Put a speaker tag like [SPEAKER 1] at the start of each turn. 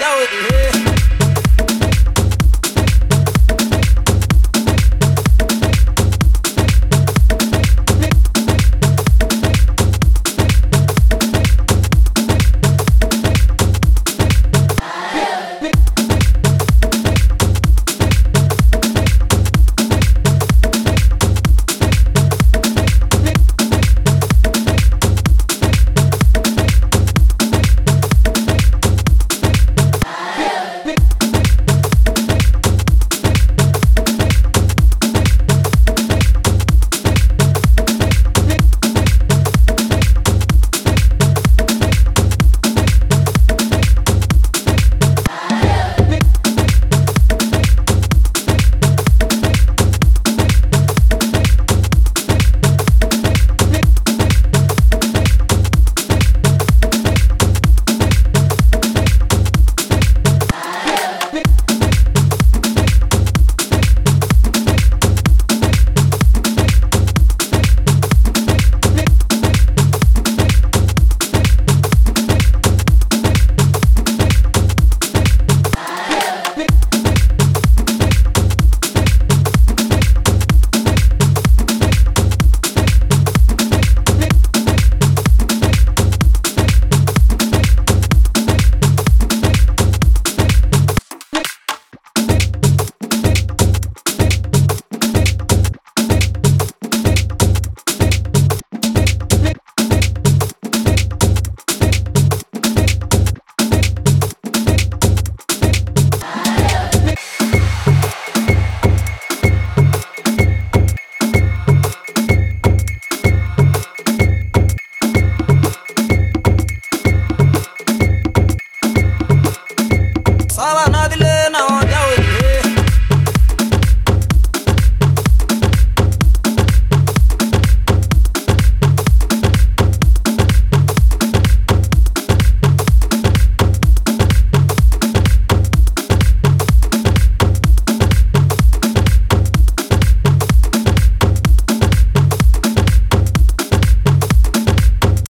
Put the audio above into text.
[SPEAKER 1] down with.